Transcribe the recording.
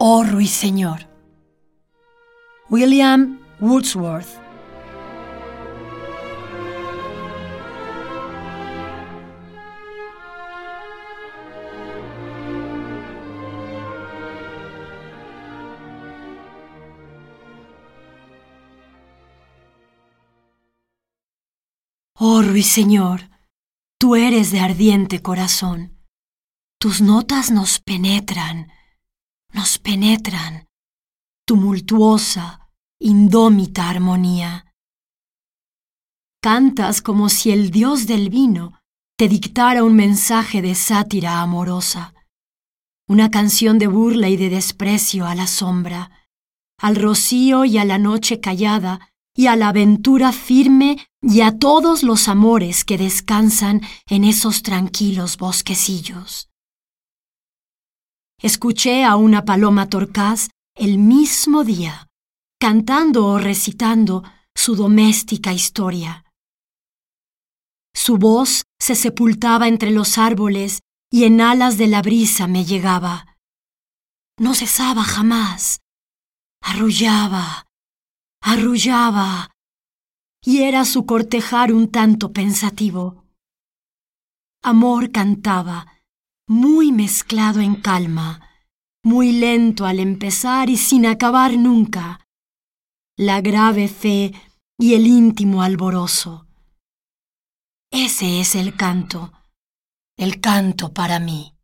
Oh ruiseñor. William Wordsworth. Oh ruiseñor, tú eres de ardiente corazón. Tus notas nos penetran, nos penetran. Tumultuosa, indómita armonía. Cantas como si el dios del vino te dictara un mensaje de sátira amorosa, una canción de burla y de desprecio a la sombra, al rocío y a la noche callada y a la aventura firme y a todos los amores que descansan en esos tranquilos bosquecillos. Escuché a una paloma torcaz el mismo día, cantando o recitando su doméstica historia. Su voz se sepultaba entre los árboles y en alas de la brisa me llegaba. No cesaba jamás. Arrullaba, arrullaba, y era su cortejar un tanto pensativo. Amor cantaba, muy mezclado en calma, muy lento al empezar y sin acabar nunca, la grave fe y el íntimo alborozo. Ese es el canto, el canto para mí.